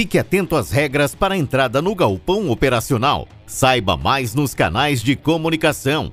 Fique atento às regras para a entrada no galpão operacional. Saiba mais nos canais de comunicação